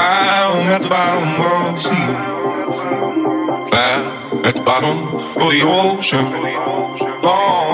I'm at the bottom of the sea. There at the bottom of the ocean. Long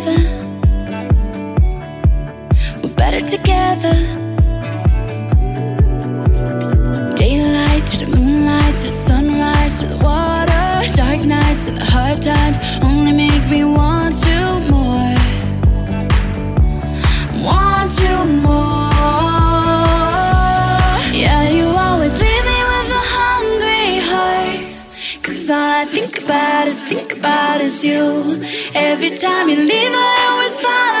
together. We're better together. Daylight to the moonlight to the sunrise to the water. Dark nights to the hard times only make me want you more. Want you more. Yeah, you always leave me with a hungry heart. Cause all I think about is, think about is you. Every time you leave, I always follow.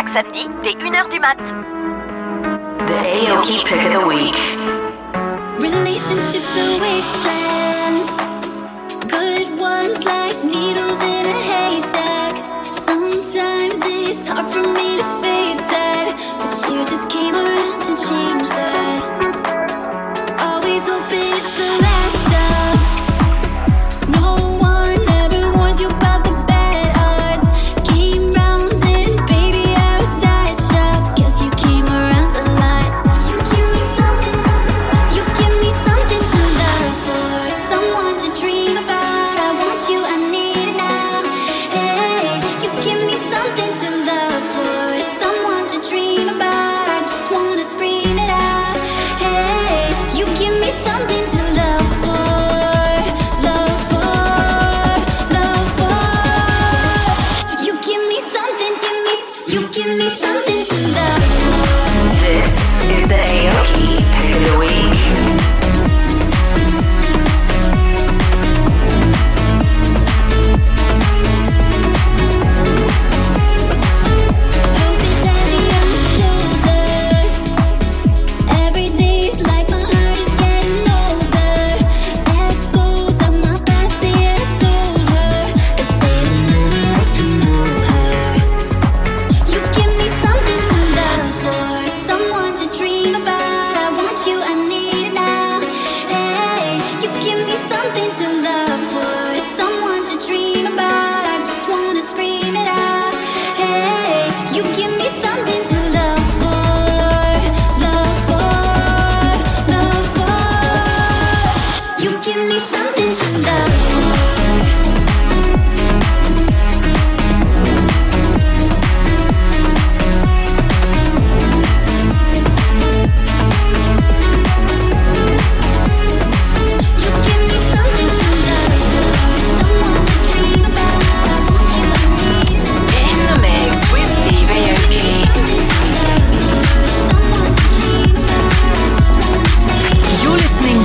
Chaque samedi dès 1h du mat. The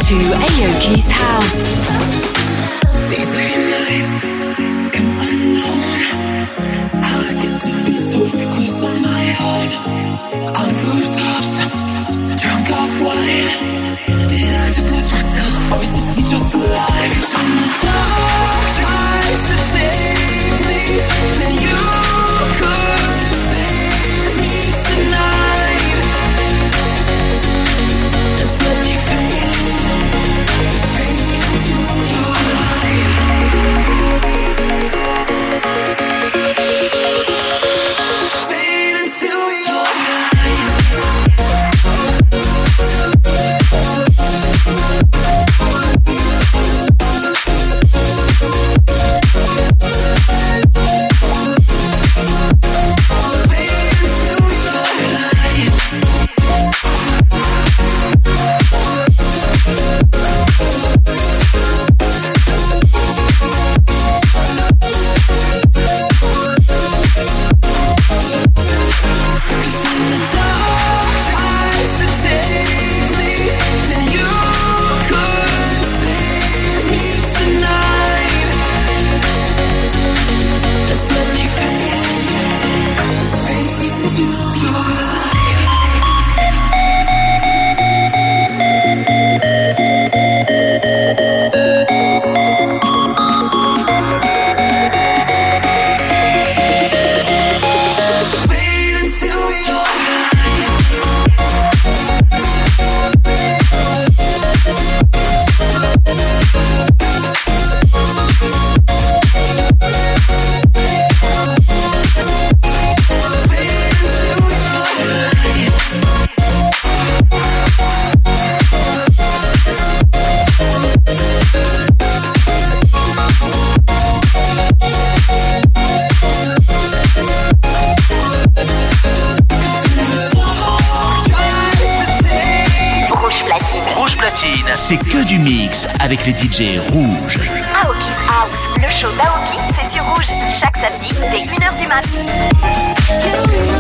to Aoki's house. to be so reckless on my own. On rooftops, drunk off wine. Did I just lose myself, or is this me just alive? The dark tries to me, then you could save me tonight. Avec les DJ rouges. Aoki's House, le show d'Aoki, c'est sur rouge, chaque samedi dès 1h du mat. Aoki.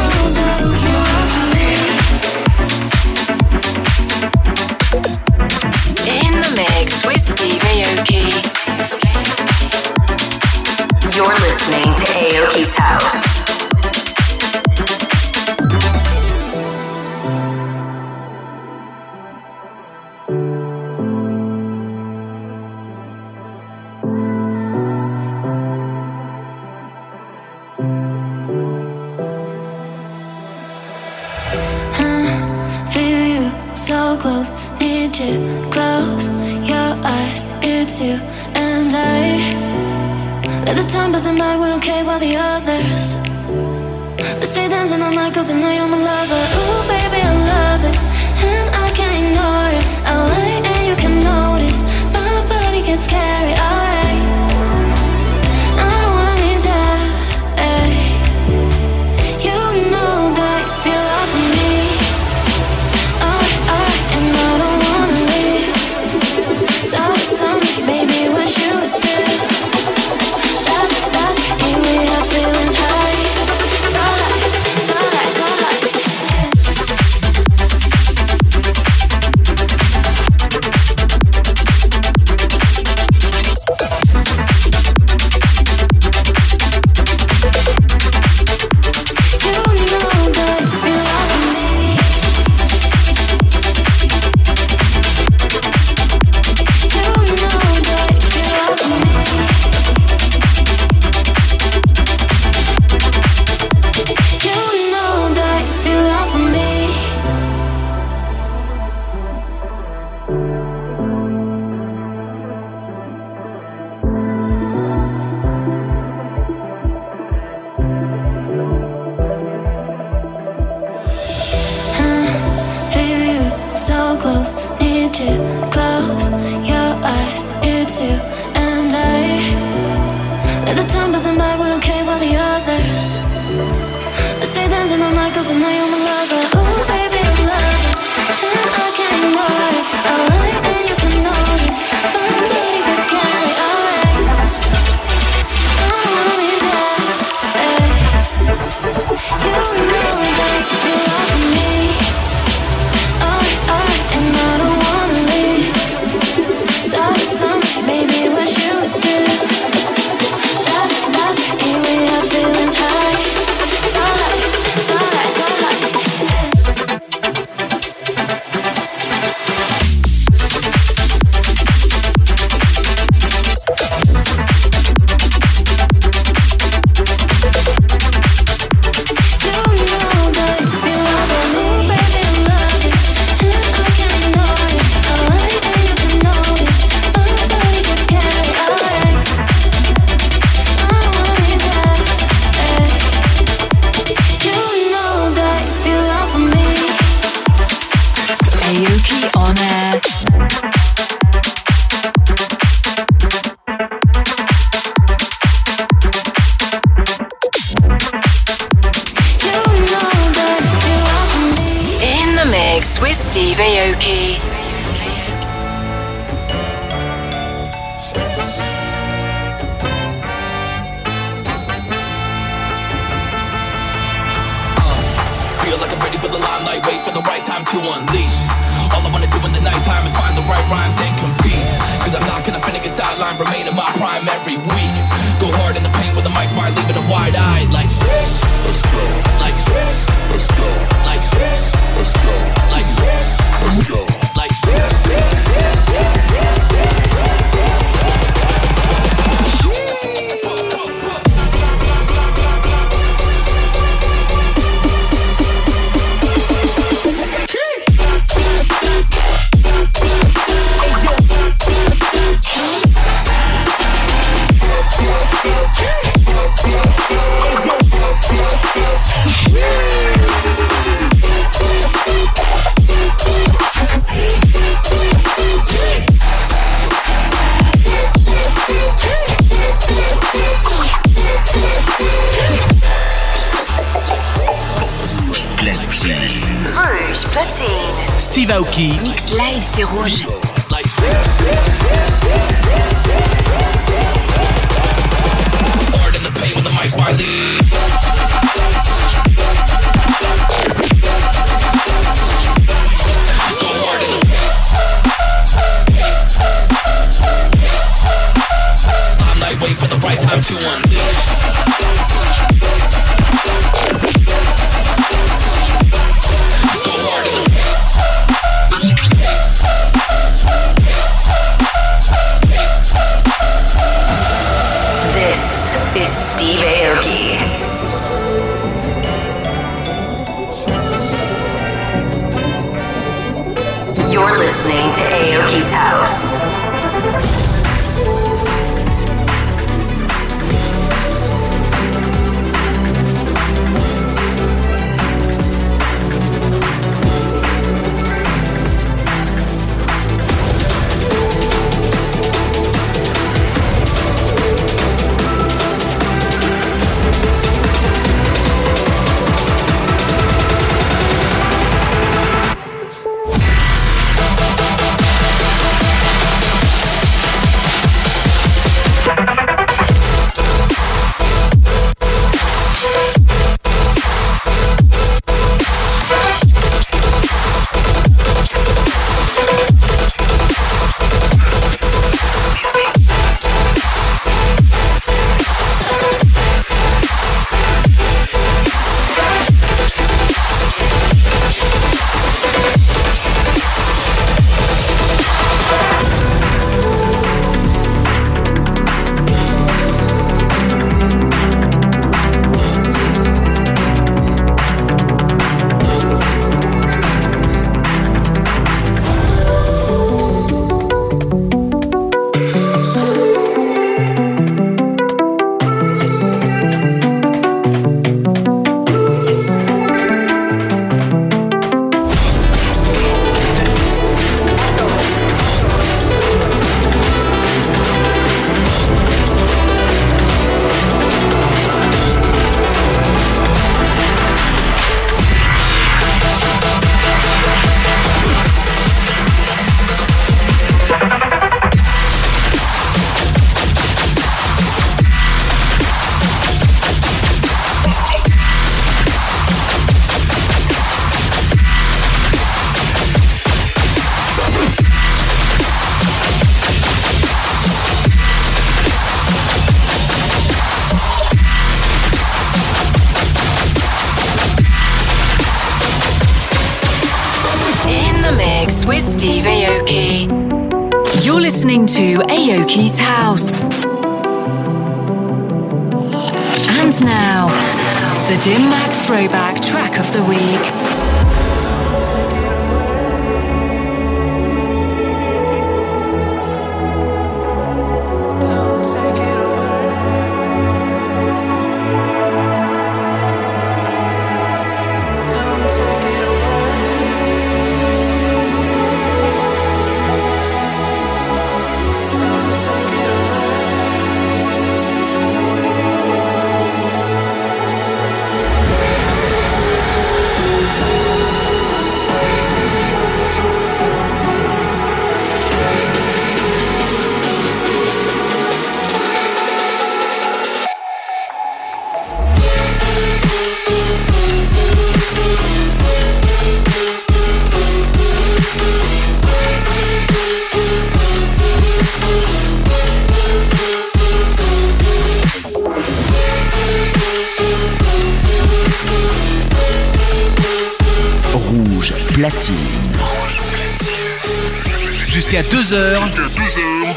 Jusqu'à 2h.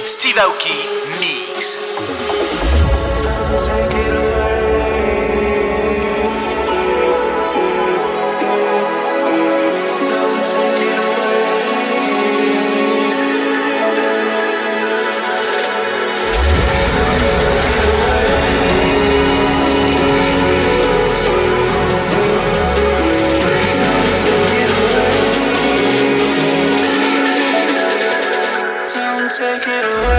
Steve Aoki mix. take it away.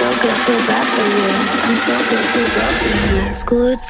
so grateful back for you. I'm so grateful back for you. It's.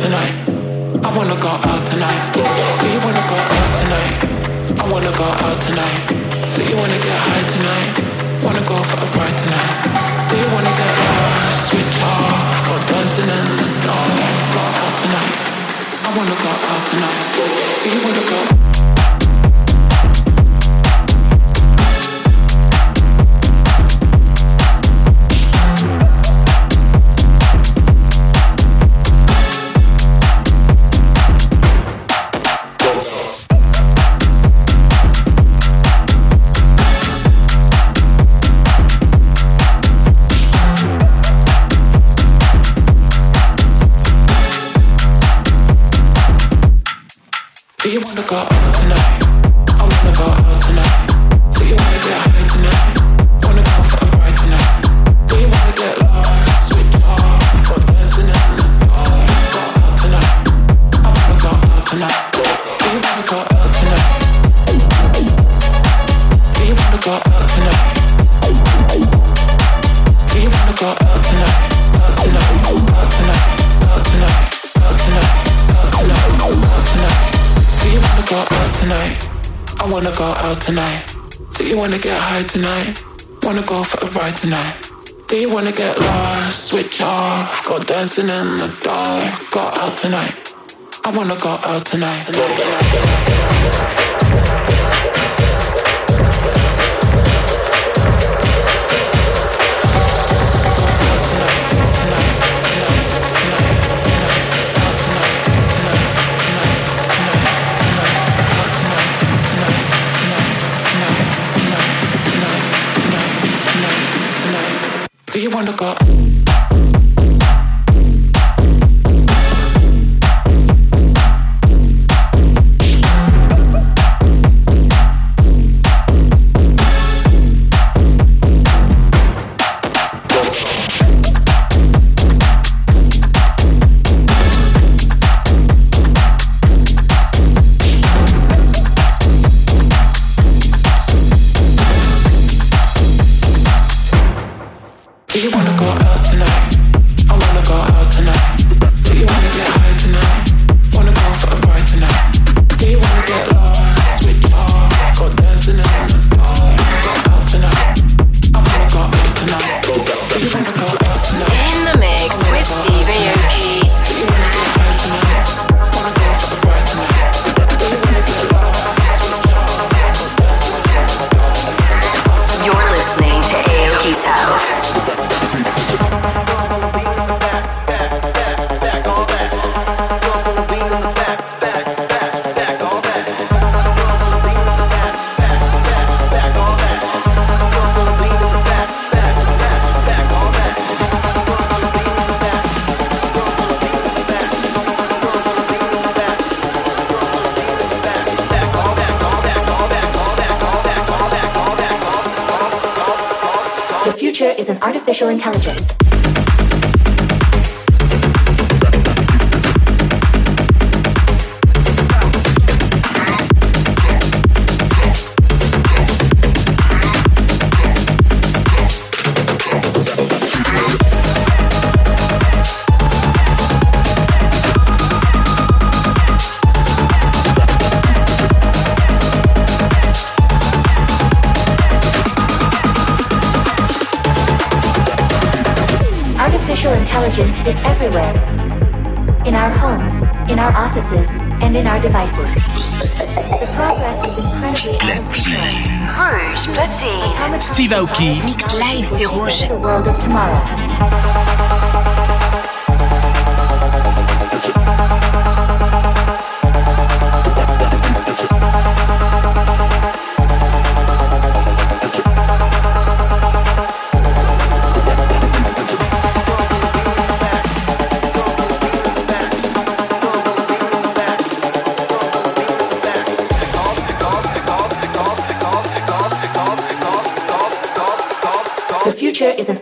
tonight? I wanna go for a ride tonight? I wanna go out tonight. Do you wanna get lost? Switch off, go for a bright night? Do you want to get a sweet talk? dancing in the dark. Go out tonight. I wanna go out tonight. Do you wanna go? wanna go out tonight? Do you wanna get high tonight? Wanna go for a ride tonight? Do you wanna get lost? Switch off, go dancing in the dark. Go out tonight. I wanna go out tonight. tonight. Artificial intelligence is everywhere. In our homes, in our offices, and in our devices. The progress is incredibly Rouge platine. Steve Aoki. Mix live, c'est rouge. The world of tomorrow.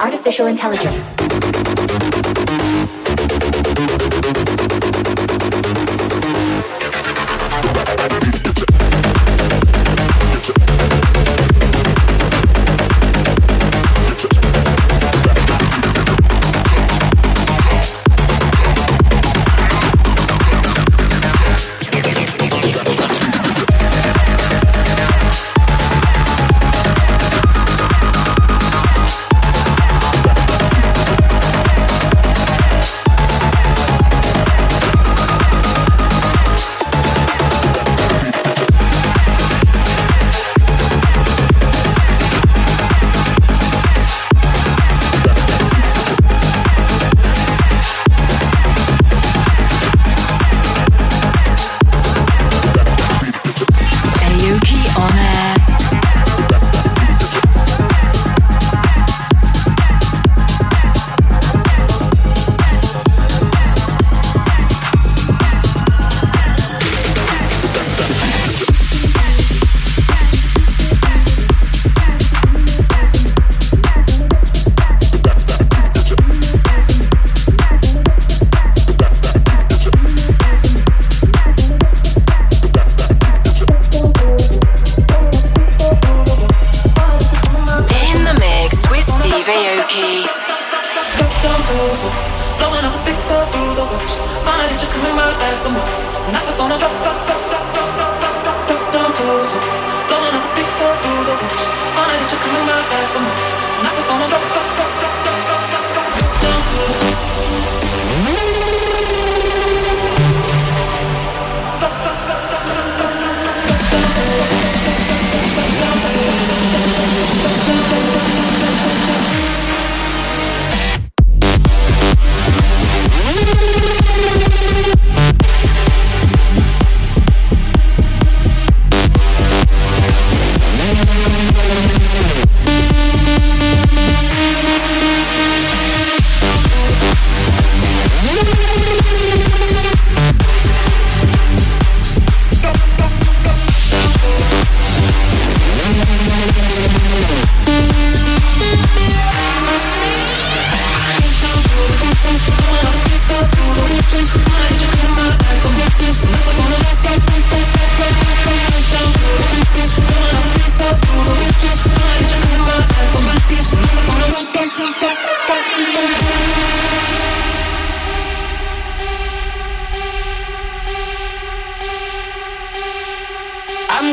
Artificial intelligence.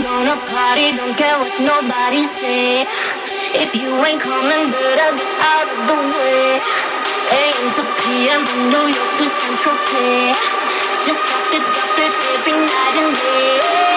Gonna party, don't care what nobody say. If you ain't coming, better get out of the way. AM to PM from New York to Central Pay. Just drop it, drop it every night and day.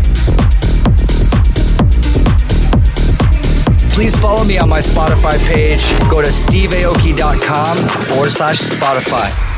Please follow me on my Spotify page. Go to steveaoki.com forward slash Spotify.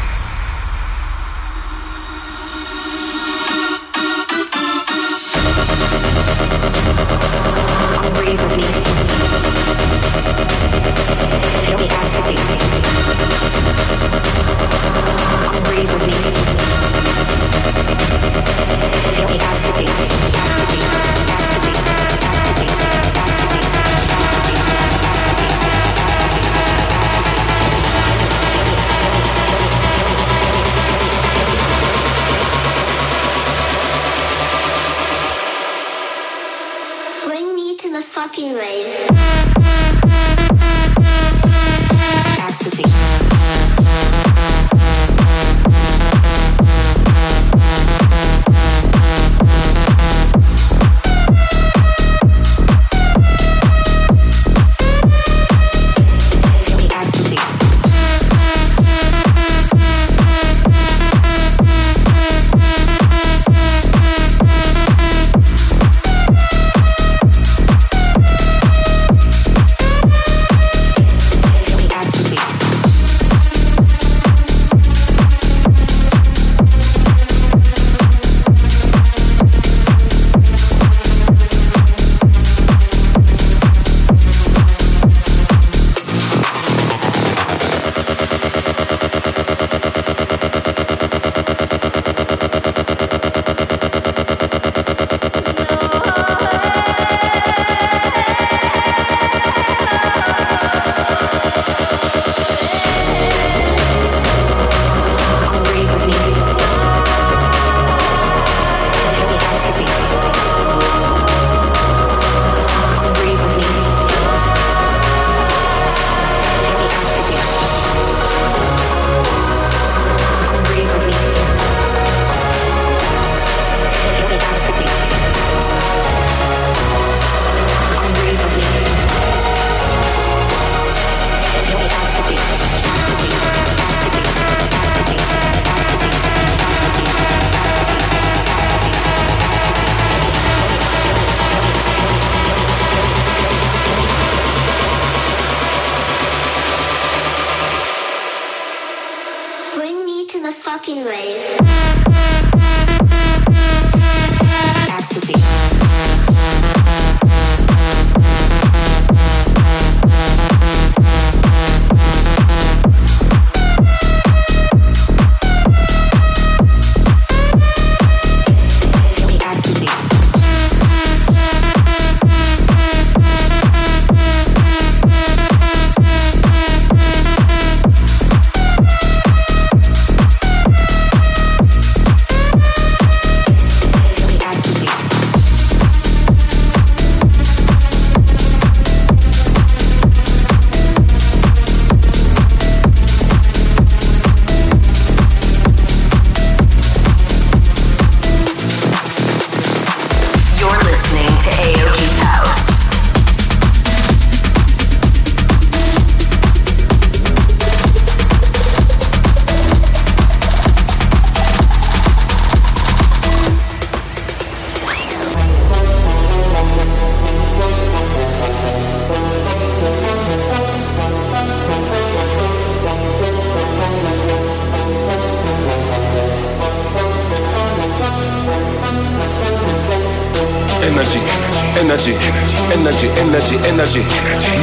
energy, energy, energy, energy.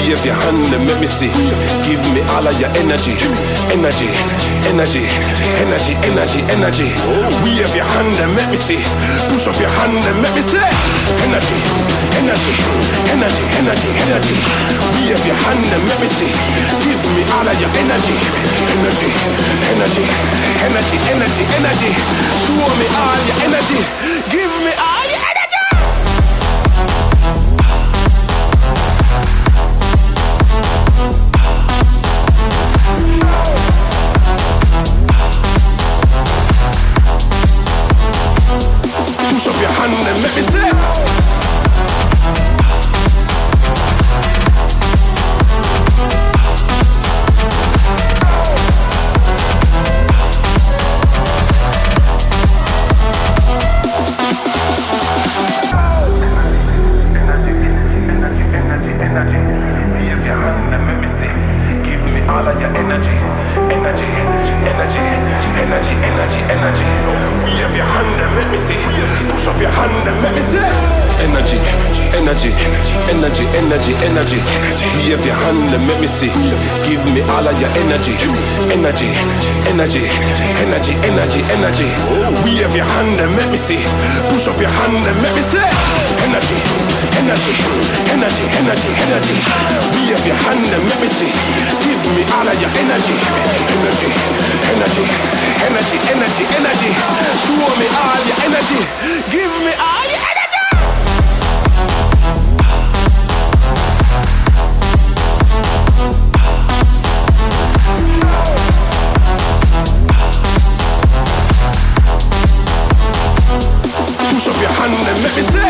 You have your hand, and let me see. Give me all of your energy, energy, energy, energy, energy, energy. We have your hand, and let me see. Push up your hand, and let me see. Energy, energy, energy, energy, energy. We have your hand, and let me see. Give me all of your energy, energy, energy, energy, energy, energy. Show me all your energy. Give All of your energy, energy, energy, energy, energy, energy. Show me all your energy. Give me all your energy. Push up your hand and let me see.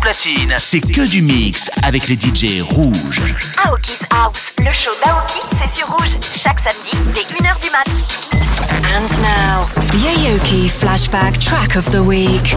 Platine, c'est que du mix avec les DJ rouges. Aoki's House, le show d'Aoki, c'est sur rouge, chaque samedi dès 1h du mat. And now, the Aoki flashback track of the week.